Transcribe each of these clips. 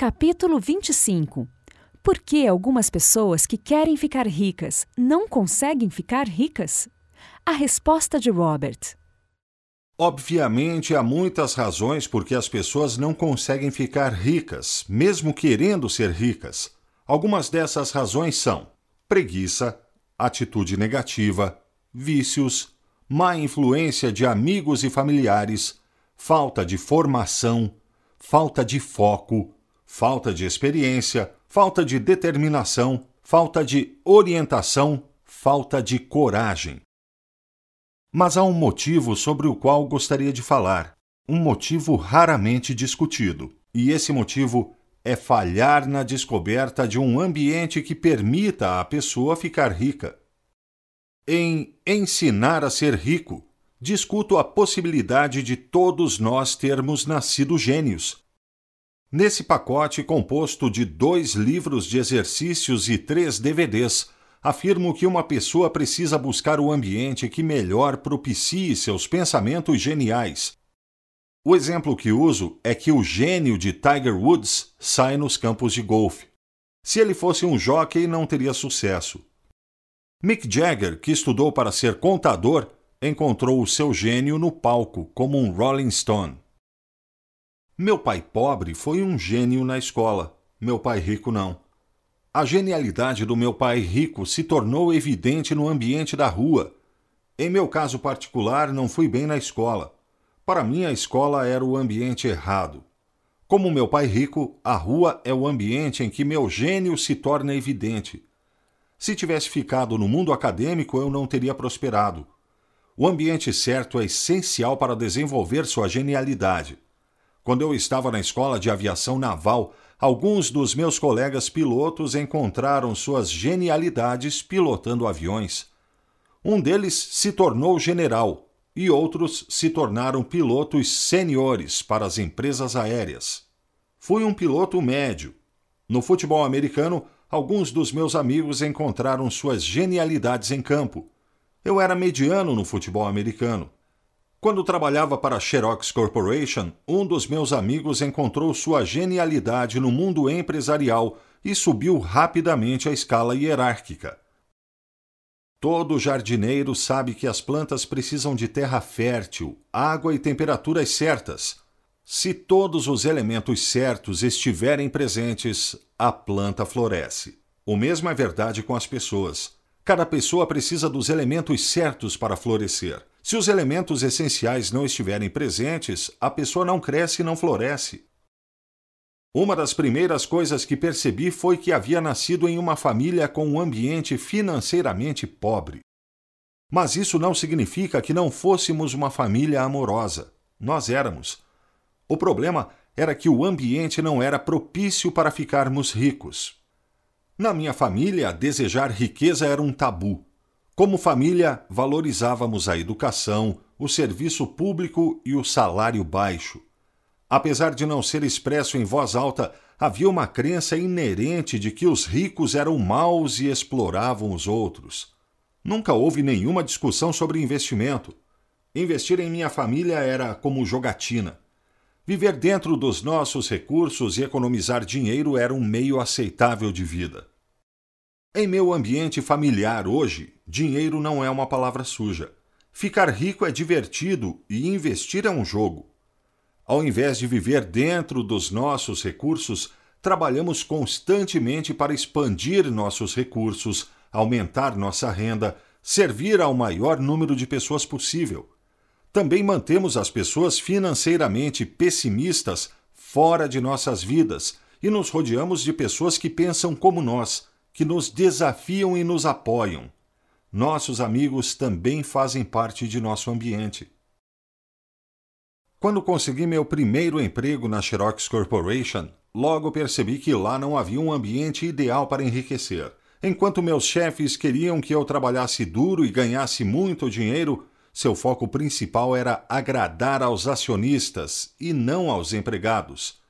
Capítulo 25 Por que algumas pessoas que querem ficar ricas não conseguem ficar ricas? A resposta de Robert. Obviamente, há muitas razões por que as pessoas não conseguem ficar ricas, mesmo querendo ser ricas. Algumas dessas razões são preguiça, atitude negativa, vícios, má influência de amigos e familiares, falta de formação, falta de foco, falta de experiência, falta de determinação, falta de orientação, falta de coragem. Mas há um motivo sobre o qual gostaria de falar, um motivo raramente discutido, e esse motivo é falhar na descoberta de um ambiente que permita à pessoa ficar rica. Em Ensinar a Ser Rico, discuto a possibilidade de todos nós termos nascido gênios. Nesse pacote composto de dois livros de exercícios e três DVDs, afirmo que uma pessoa precisa buscar o ambiente que melhor propicie seus pensamentos geniais. O exemplo que uso é que o gênio de Tiger Woods sai nos campos de golfe. Se ele fosse um jockey, não teria sucesso. Mick Jagger, que estudou para ser contador, encontrou o seu gênio no palco, como um Rolling Stone. Meu pai pobre foi um gênio na escola, meu pai rico não. A genialidade do meu pai rico se tornou evidente no ambiente da rua. Em meu caso particular, não fui bem na escola. Para mim, a escola era o ambiente errado. Como meu pai rico, a rua é o ambiente em que meu gênio se torna evidente. Se tivesse ficado no mundo acadêmico, eu não teria prosperado. O ambiente certo é essencial para desenvolver sua genialidade. Quando eu estava na escola de aviação naval, alguns dos meus colegas pilotos encontraram suas genialidades pilotando aviões. Um deles se tornou general e outros se tornaram pilotos seniores para as empresas aéreas. Fui um piloto médio. No futebol americano, alguns dos meus amigos encontraram suas genialidades em campo. Eu era mediano no futebol americano. Quando trabalhava para a Xerox Corporation, um dos meus amigos encontrou sua genialidade no mundo empresarial e subiu rapidamente a escala hierárquica. Todo jardineiro sabe que as plantas precisam de terra fértil, água e temperaturas certas. Se todos os elementos certos estiverem presentes, a planta floresce. O mesmo é verdade com as pessoas. Cada pessoa precisa dos elementos certos para florescer. Se os elementos essenciais não estiverem presentes, a pessoa não cresce e não floresce. Uma das primeiras coisas que percebi foi que havia nascido em uma família com um ambiente financeiramente pobre. Mas isso não significa que não fôssemos uma família amorosa. Nós éramos. O problema era que o ambiente não era propício para ficarmos ricos. Na minha família, desejar riqueza era um tabu. Como família, valorizávamos a educação, o serviço público e o salário baixo. Apesar de não ser expresso em voz alta, havia uma crença inerente de que os ricos eram maus e exploravam os outros. Nunca houve nenhuma discussão sobre investimento. Investir em minha família era como jogatina. Viver dentro dos nossos recursos e economizar dinheiro era um meio aceitável de vida. Em meu ambiente familiar hoje, dinheiro não é uma palavra suja. Ficar rico é divertido e investir é um jogo. Ao invés de viver dentro dos nossos recursos, trabalhamos constantemente para expandir nossos recursos, aumentar nossa renda, servir ao maior número de pessoas possível. Também mantemos as pessoas financeiramente pessimistas fora de nossas vidas e nos rodeamos de pessoas que pensam como nós que nos desafiam e nos apoiam. Nossos amigos também fazem parte de nosso ambiente. Quando consegui meu primeiro emprego na Xerox Corporation, logo percebi que lá não havia um ambiente ideal para enriquecer. Enquanto meus chefes queriam que eu trabalhasse duro e ganhasse muito dinheiro, seu foco principal era agradar aos acionistas e não aos empregados.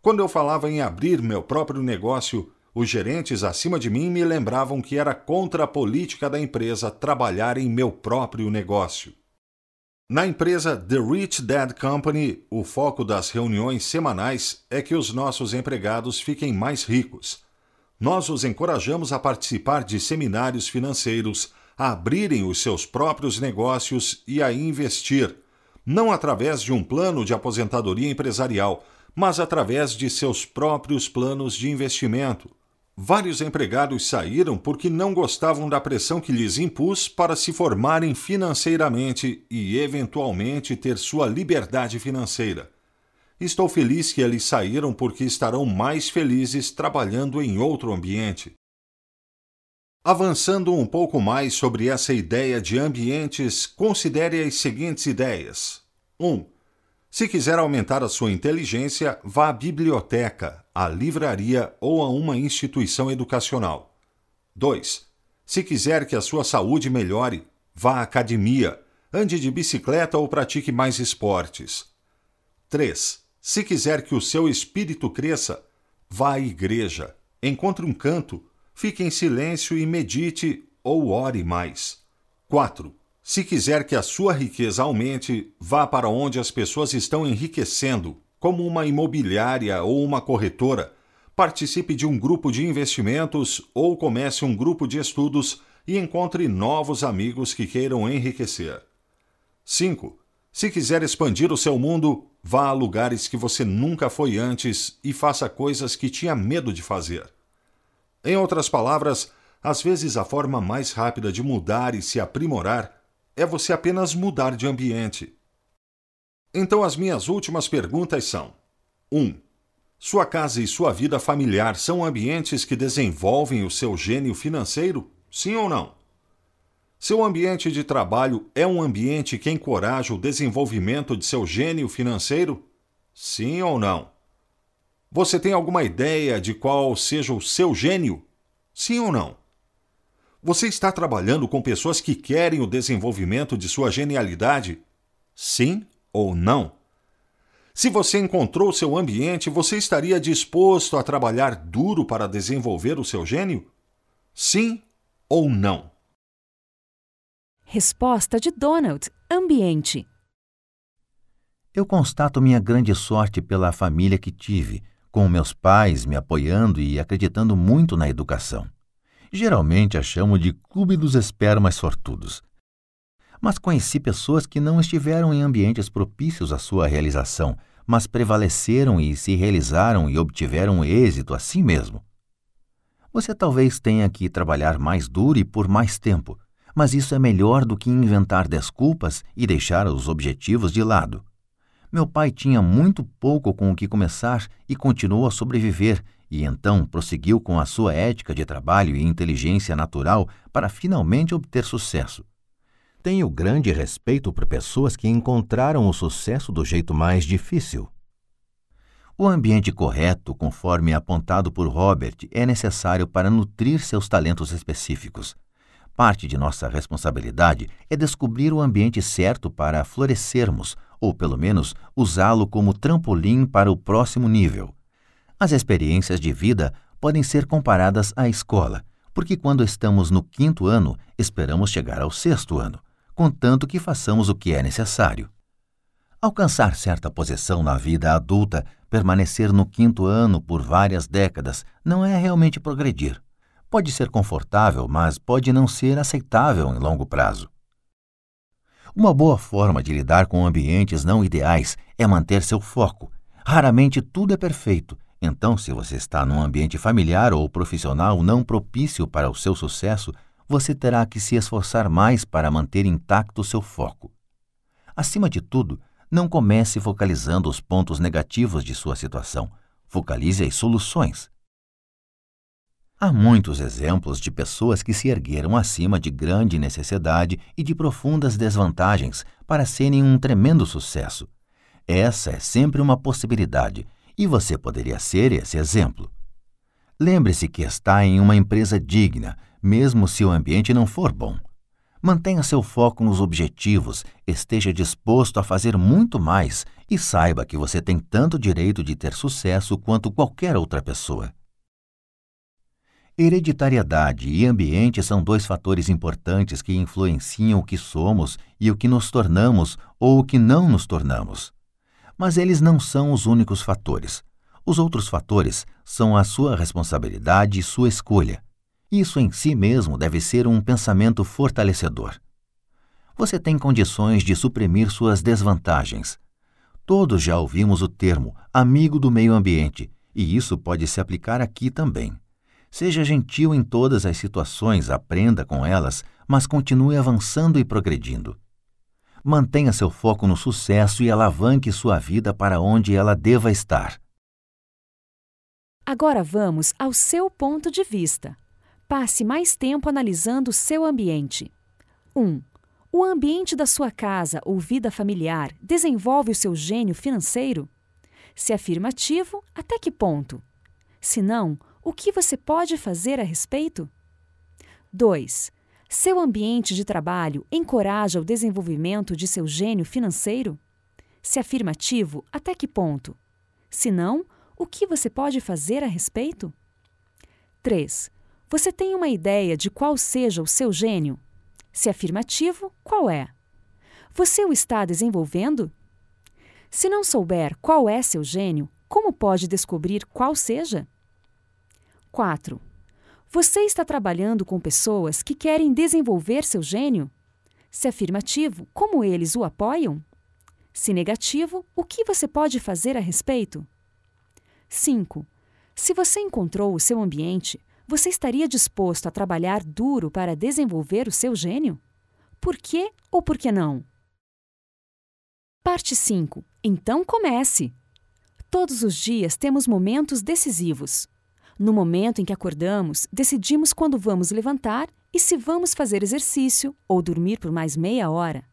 Quando eu falava em abrir meu próprio negócio, os gerentes acima de mim me lembravam que era contra a política da empresa trabalhar em meu próprio negócio. Na empresa The Rich Dad Company, o foco das reuniões semanais é que os nossos empregados fiquem mais ricos. Nós os encorajamos a participar de seminários financeiros, a abrirem os seus próprios negócios e a investir, não através de um plano de aposentadoria empresarial, mas através de seus próprios planos de investimento. Vários empregados saíram porque não gostavam da pressão que lhes impus para se formarem financeiramente e, eventualmente, ter sua liberdade financeira. Estou feliz que eles saíram porque estarão mais felizes trabalhando em outro ambiente. Avançando um pouco mais sobre essa ideia de ambientes, considere as seguintes ideias: 1. Um, se quiser aumentar a sua inteligência, vá à biblioteca, à livraria ou a uma instituição educacional. 2. Se quiser que a sua saúde melhore, vá à academia, ande de bicicleta ou pratique mais esportes. 3. Se quiser que o seu espírito cresça, vá à igreja, encontre um canto, fique em silêncio e medite ou ore mais. 4. Se quiser que a sua riqueza aumente, vá para onde as pessoas estão enriquecendo, como uma imobiliária ou uma corretora. Participe de um grupo de investimentos ou comece um grupo de estudos e encontre novos amigos que queiram enriquecer. 5. Se quiser expandir o seu mundo, vá a lugares que você nunca foi antes e faça coisas que tinha medo de fazer. Em outras palavras, às vezes a forma mais rápida de mudar e se aprimorar é você apenas mudar de ambiente. Então, as minhas últimas perguntas são: 1. Um, sua casa e sua vida familiar são ambientes que desenvolvem o seu gênio financeiro? Sim ou não? Seu ambiente de trabalho é um ambiente que encoraja o desenvolvimento de seu gênio financeiro? Sim ou não? Você tem alguma ideia de qual seja o seu gênio? Sim ou não? Você está trabalhando com pessoas que querem o desenvolvimento de sua genialidade? Sim ou não? Se você encontrou seu ambiente, você estaria disposto a trabalhar duro para desenvolver o seu gênio? Sim ou não? Resposta de Donald: Ambiente. Eu constato minha grande sorte pela família que tive, com meus pais me apoiando e acreditando muito na educação geralmente a chamo de Clube dos Espermas Sortudos. Mas conheci pessoas que não estiveram em ambientes propícios à sua realização, mas prevaleceram e se realizaram e obtiveram êxito assim mesmo. Você talvez tenha que trabalhar mais duro e por mais tempo, mas isso é melhor do que inventar desculpas e deixar os objetivos de lado. Meu pai tinha muito pouco com o que começar e continuou a sobreviver, e então prosseguiu com a sua ética de trabalho e inteligência natural para finalmente obter sucesso. Tenho grande respeito por pessoas que encontraram o sucesso do jeito mais difícil. O ambiente correto, conforme apontado por Robert, é necessário para nutrir seus talentos específicos. Parte de nossa responsabilidade é descobrir o ambiente certo para florescermos, ou pelo menos usá-lo como trampolim para o próximo nível. As experiências de vida podem ser comparadas à escola, porque quando estamos no quinto ano, esperamos chegar ao sexto ano, contanto que façamos o que é necessário. Alcançar certa posição na vida adulta, permanecer no quinto ano por várias décadas, não é realmente progredir. Pode ser confortável, mas pode não ser aceitável em longo prazo. Uma boa forma de lidar com ambientes não ideais é manter seu foco. Raramente tudo é perfeito, então, se você está num ambiente familiar ou profissional não propício para o seu sucesso, você terá que se esforçar mais para manter intacto seu foco. Acima de tudo, não comece focalizando os pontos negativos de sua situação. Focalize as soluções. Há muitos exemplos de pessoas que se ergueram acima de grande necessidade e de profundas desvantagens para serem um tremendo sucesso. Essa é sempre uma possibilidade e você poderia ser esse exemplo. Lembre-se que está em uma empresa digna, mesmo se o ambiente não for bom. Mantenha seu foco nos objetivos, esteja disposto a fazer muito mais e saiba que você tem tanto direito de ter sucesso quanto qualquer outra pessoa. Hereditariedade e ambiente são dois fatores importantes que influenciam o que somos e o que nos tornamos ou o que não nos tornamos. Mas eles não são os únicos fatores. Os outros fatores são a sua responsabilidade e sua escolha. Isso em si mesmo deve ser um pensamento fortalecedor. Você tem condições de suprimir suas desvantagens. Todos já ouvimos o termo amigo do meio ambiente, e isso pode se aplicar aqui também. Seja gentil em todas as situações, aprenda com elas, mas continue avançando e progredindo. Mantenha seu foco no sucesso e alavanque sua vida para onde ela deva estar. Agora vamos ao seu ponto de vista. Passe mais tempo analisando o seu ambiente. 1. Um, o ambiente da sua casa ou vida familiar desenvolve o seu gênio financeiro? Se afirmativo, até que ponto? Se não, o que você pode fazer a respeito? 2. Seu ambiente de trabalho encoraja o desenvolvimento de seu gênio financeiro? Se afirmativo, até que ponto? Se não, o que você pode fazer a respeito? 3. Você tem uma ideia de qual seja o seu gênio? Se afirmativo, qual é? Você o está desenvolvendo? Se não souber qual é seu gênio, como pode descobrir qual seja? 4. Você está trabalhando com pessoas que querem desenvolver seu gênio? Se afirmativo, como eles o apoiam? Se negativo, o que você pode fazer a respeito? 5. Se você encontrou o seu ambiente, você estaria disposto a trabalhar duro para desenvolver o seu gênio? Por quê ou por que não? Parte 5. Então comece! Todos os dias temos momentos decisivos. No momento em que acordamos, decidimos quando vamos levantar e se vamos fazer exercício ou dormir por mais meia hora.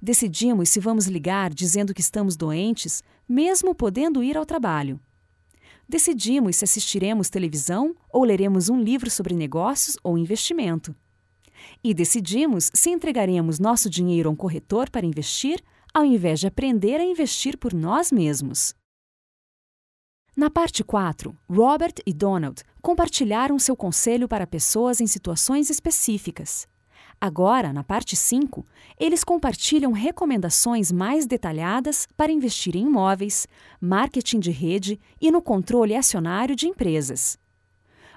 Decidimos se vamos ligar dizendo que estamos doentes, mesmo podendo ir ao trabalho decidimos se assistiremos televisão ou leremos um livro sobre negócios ou investimento. E decidimos se entregaremos nosso dinheiro a um corretor para investir, ao invés de aprender a investir por nós mesmos. Na parte 4, Robert e Donald compartilharam seu conselho para pessoas em situações específicas. Agora, na parte 5, eles compartilham recomendações mais detalhadas para investir em imóveis, marketing de rede e no controle acionário de empresas.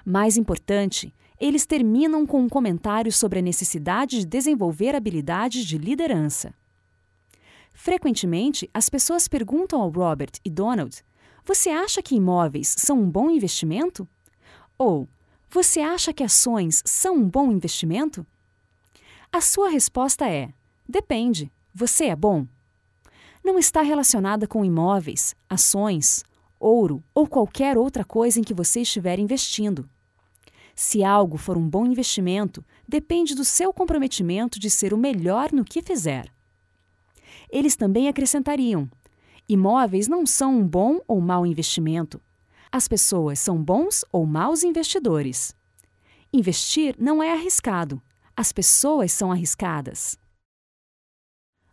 Mais importante, eles terminam com um comentário sobre a necessidade de desenvolver habilidades de liderança. Frequentemente, as pessoas perguntam ao Robert e Donald: Você acha que imóveis são um bom investimento? Ou Você acha que ações são um bom investimento? A sua resposta é: depende. Você é bom? Não está relacionada com imóveis, ações, ouro ou qualquer outra coisa em que você estiver investindo. Se algo for um bom investimento, depende do seu comprometimento de ser o melhor no que fizer. Eles também acrescentariam: imóveis não são um bom ou mau investimento. As pessoas são bons ou maus investidores. Investir não é arriscado, as pessoas são arriscadas.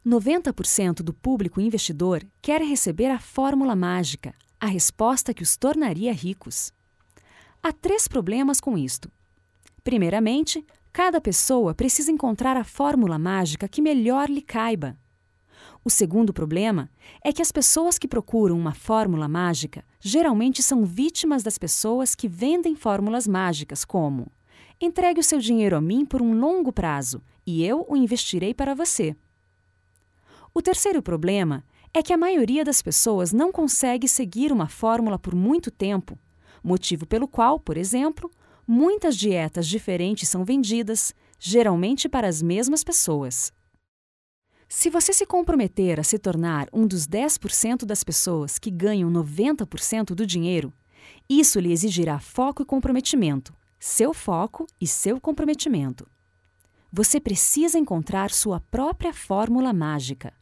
90% do público investidor quer receber a fórmula mágica, a resposta que os tornaria ricos. Há três problemas com isto. Primeiramente, cada pessoa precisa encontrar a fórmula mágica que melhor lhe caiba. O segundo problema é que as pessoas que procuram uma fórmula mágica geralmente são vítimas das pessoas que vendem fórmulas mágicas, como Entregue o seu dinheiro a mim por um longo prazo e eu o investirei para você. O terceiro problema é que a maioria das pessoas não consegue seguir uma fórmula por muito tempo, motivo pelo qual, por exemplo, muitas dietas diferentes são vendidas, geralmente para as mesmas pessoas. Se você se comprometer a se tornar um dos 10% das pessoas que ganham 90% do dinheiro, isso lhe exigirá foco e comprometimento, seu foco e seu comprometimento. Você precisa encontrar sua própria fórmula mágica.